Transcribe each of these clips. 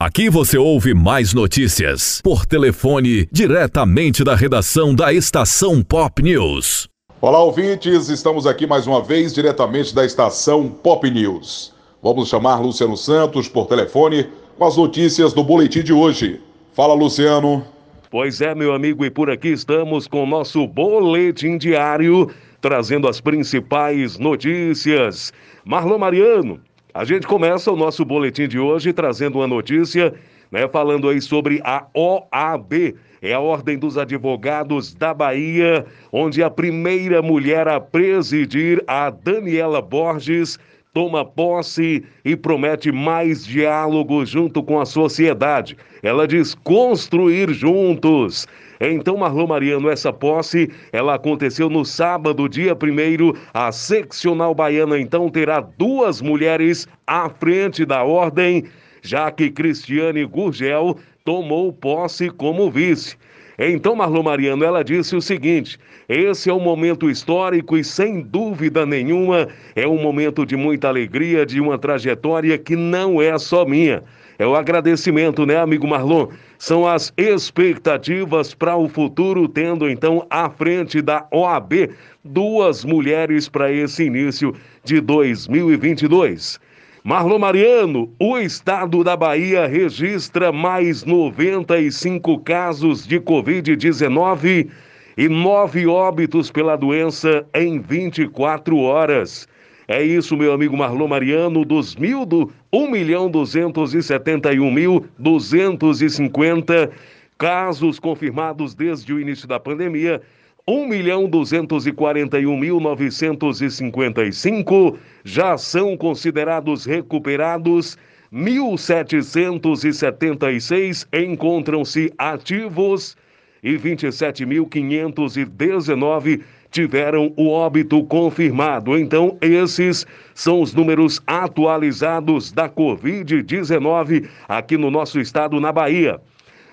Aqui você ouve mais notícias por telefone diretamente da redação da Estação Pop News. Olá, ouvintes, estamos aqui mais uma vez diretamente da Estação Pop News. Vamos chamar Luciano Santos por telefone com as notícias do boletim de hoje. Fala, Luciano. Pois é, meu amigo, e por aqui estamos com o nosso boletim diário, trazendo as principais notícias. Marlon Mariano, a gente começa o nosso boletim de hoje trazendo uma notícia, né, falando aí sobre a OAB, é a Ordem dos Advogados da Bahia, onde a primeira mulher a presidir, a Daniela Borges, toma posse e promete mais diálogo junto com a sociedade. Ela diz construir juntos. Então, Marlon Mariano, essa posse, ela aconteceu no sábado, dia 1 A seccional baiana, então, terá duas mulheres à frente da ordem, já que Cristiane Gurgel tomou posse como vice. Então, Marlon Mariano, ela disse o seguinte: esse é um momento histórico e, sem dúvida nenhuma, é um momento de muita alegria, de uma trajetória que não é só minha. É o agradecimento, né, amigo Marlon? São as expectativas para o futuro, tendo então à frente da OAB duas mulheres para esse início de 2022. Marlon Mariano, o estado da Bahia registra mais 95 casos de Covid-19 e nove óbitos pela doença em 24 horas. É isso, meu amigo Marlon Mariano, dos mil do 1 milhão 271 mil 250 casos confirmados desde o início da pandemia. 1 milhão 241 mil 955 já são considerados recuperados. 1.776 encontram-se ativos e 27.519 tiveram o óbito confirmado. Então, esses são os números atualizados da Covid-19 aqui no nosso estado, na Bahia.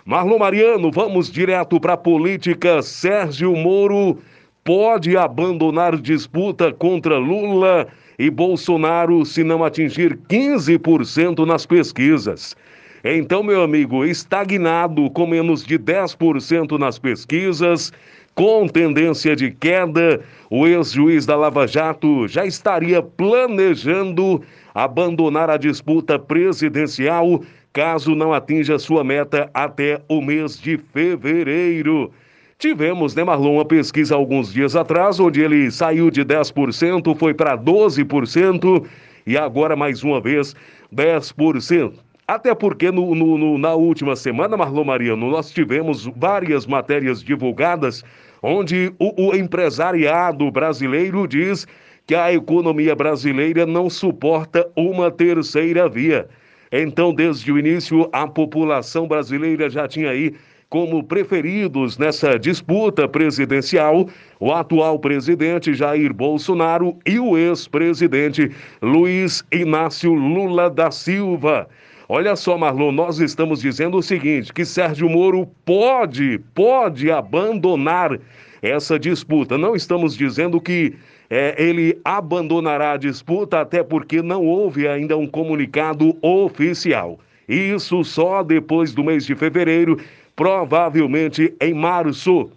Marlon Mariano, vamos direto para a política. Sérgio Moro pode abandonar disputa contra Lula e Bolsonaro se não atingir 15% nas pesquisas. Então, meu amigo, estagnado com menos de 10% nas pesquisas, com tendência de queda, o ex-juiz da Lava Jato já estaria planejando abandonar a disputa presidencial caso não atinja sua meta até o mês de fevereiro. Tivemos, né, Marlon, uma pesquisa alguns dias atrás, onde ele saiu de 10%, foi para 12%, e agora, mais uma vez, 10%. Até porque no, no, no, na última semana, Marlon Mariano, nós tivemos várias matérias divulgadas onde o, o empresariado brasileiro diz que a economia brasileira não suporta uma terceira via. Então, desde o início, a população brasileira já tinha aí como preferidos nessa disputa presidencial o atual presidente Jair Bolsonaro e o ex-presidente Luiz Inácio Lula da Silva. Olha só, Marlon, nós estamos dizendo o seguinte: que Sérgio Moro pode, pode abandonar essa disputa. Não estamos dizendo que é, ele abandonará a disputa, até porque não houve ainda um comunicado oficial. Isso só depois do mês de fevereiro, provavelmente em março.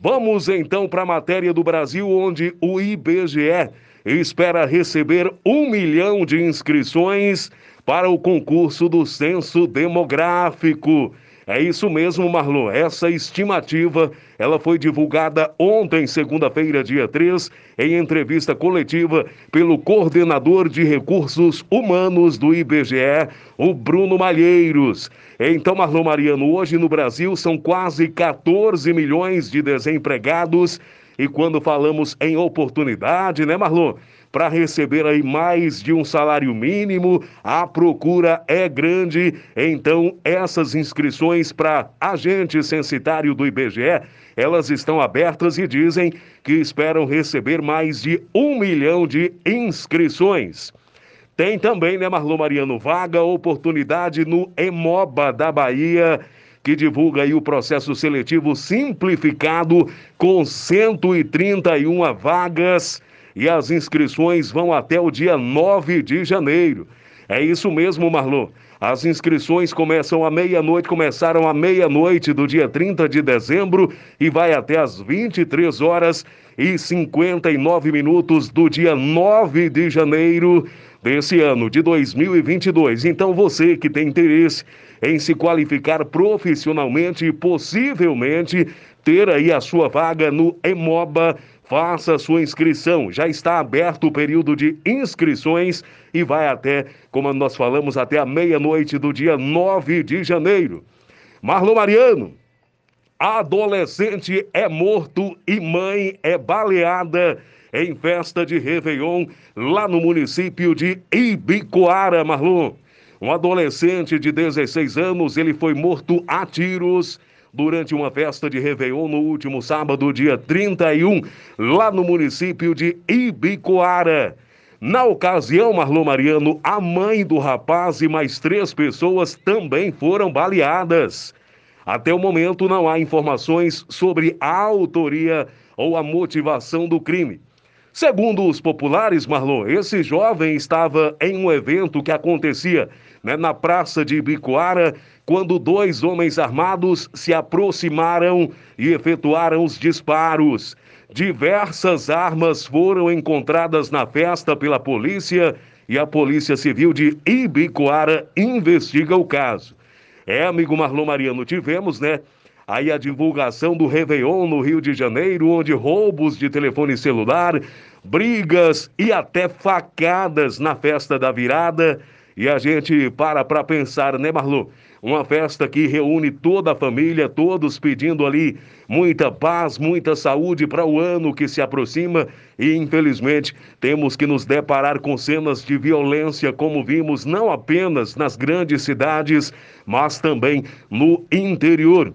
Vamos então para a matéria do Brasil, onde o IBGE espera receber um milhão de inscrições para o concurso do censo demográfico. É isso mesmo, Marlon. Essa estimativa, ela foi divulgada ontem, segunda-feira, dia 3, em entrevista coletiva pelo coordenador de recursos humanos do IBGE, o Bruno Malheiros. Então, Marlon Mariano, hoje no Brasil são quase 14 milhões de desempregados e quando falamos em oportunidade, né, Marlon? para receber aí mais de um salário mínimo, a procura é grande. Então, essas inscrições para agente censitário do IBGE, elas estão abertas e dizem que esperam receber mais de um milhão de inscrições. Tem também, né, Marlon Mariano, vaga oportunidade no Emoba da Bahia que divulga aí o processo seletivo simplificado com 131 vagas e as inscrições vão até o dia 9 de janeiro. É isso mesmo, Marlon. As inscrições começam à meia-noite, começaram à meia-noite do dia 30 de dezembro e vai até às 23 horas e 59 minutos do dia 9 de janeiro desse ano de 2022. Então você que tem interesse em se qualificar profissionalmente e possivelmente ter aí a sua vaga no Emoba Faça sua inscrição. Já está aberto o período de inscrições e vai até, como nós falamos, até a meia-noite do dia 9 de janeiro. Marlon Mariano, adolescente é morto e mãe é baleada em festa de Réveillon lá no município de Ibicoara, Marlon. Um adolescente de 16 anos, ele foi morto a tiros durante uma festa de Réveillon no último sábado, dia 31, lá no município de Ibicoara. Na ocasião, Marlon Mariano, a mãe do rapaz e mais três pessoas também foram baleadas. Até o momento não há informações sobre a autoria ou a motivação do crime. Segundo os populares, Marlon, esse jovem estava em um evento que acontecia né, na praça de Ibicoara quando dois homens armados se aproximaram e efetuaram os disparos. Diversas armas foram encontradas na festa pela polícia e a Polícia Civil de Ibicoara investiga o caso. É, amigo Marlon Mariano, tivemos, né? Aí a divulgação do Réveillon no Rio de Janeiro, onde roubos de telefone celular, brigas e até facadas na festa da virada. E a gente para para pensar, né, Marlon? Uma festa que reúne toda a família, todos pedindo ali muita paz, muita saúde para o ano que se aproxima e, infelizmente, temos que nos deparar com cenas de violência, como vimos não apenas nas grandes cidades, mas também no interior.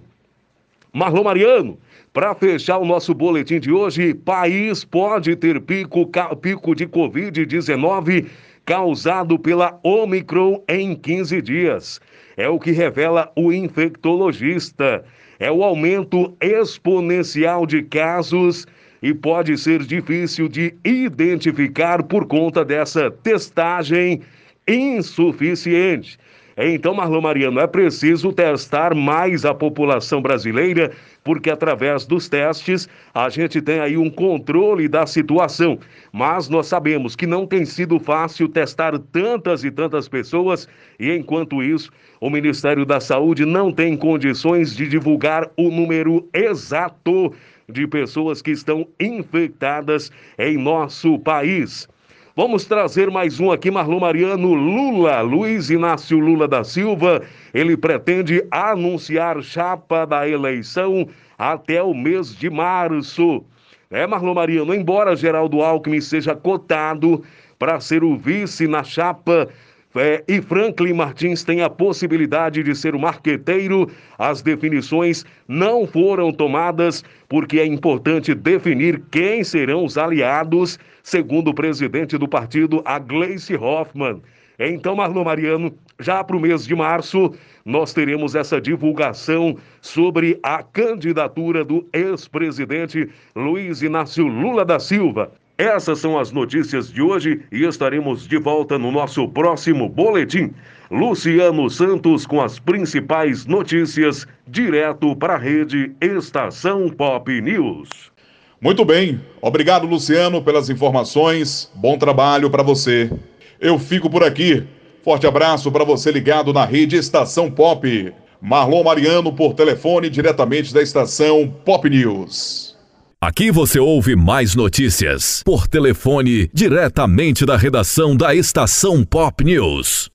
Marlon Mariano, para fechar o nosso boletim de hoje, país pode ter pico, pico de Covid-19 causado pela Omicron em 15 dias. É o que revela o infectologista. É o aumento exponencial de casos e pode ser difícil de identificar por conta dessa testagem insuficiente. Então, Marlon Mariano, é preciso testar mais a população brasileira, porque através dos testes a gente tem aí um controle da situação. Mas nós sabemos que não tem sido fácil testar tantas e tantas pessoas, e enquanto isso, o Ministério da Saúde não tem condições de divulgar o número exato de pessoas que estão infectadas em nosso país. Vamos trazer mais um aqui, Marlon Mariano Lula, Luiz Inácio Lula da Silva. Ele pretende anunciar chapa da eleição até o mês de março. É, Marlon Mariano, embora Geraldo Alckmin seja cotado para ser o vice na chapa é, e Franklin Martins tem a possibilidade de ser o marqueteiro, as definições não foram tomadas porque é importante definir quem serão os aliados, segundo o presidente do partido, a Gleice Hoffmann. Então, Marlon Mariano, já para o mês de março, nós teremos essa divulgação sobre a candidatura do ex-presidente Luiz Inácio Lula da Silva. Essas são as notícias de hoje e estaremos de volta no nosso próximo boletim. Luciano Santos com as principais notícias, direto para a rede Estação Pop News. Muito bem, obrigado Luciano pelas informações. Bom trabalho para você. Eu fico por aqui. Forte abraço para você ligado na rede Estação Pop. Marlon Mariano por telefone diretamente da estação Pop News. Aqui você ouve mais notícias por telefone diretamente da redação da estação Pop News.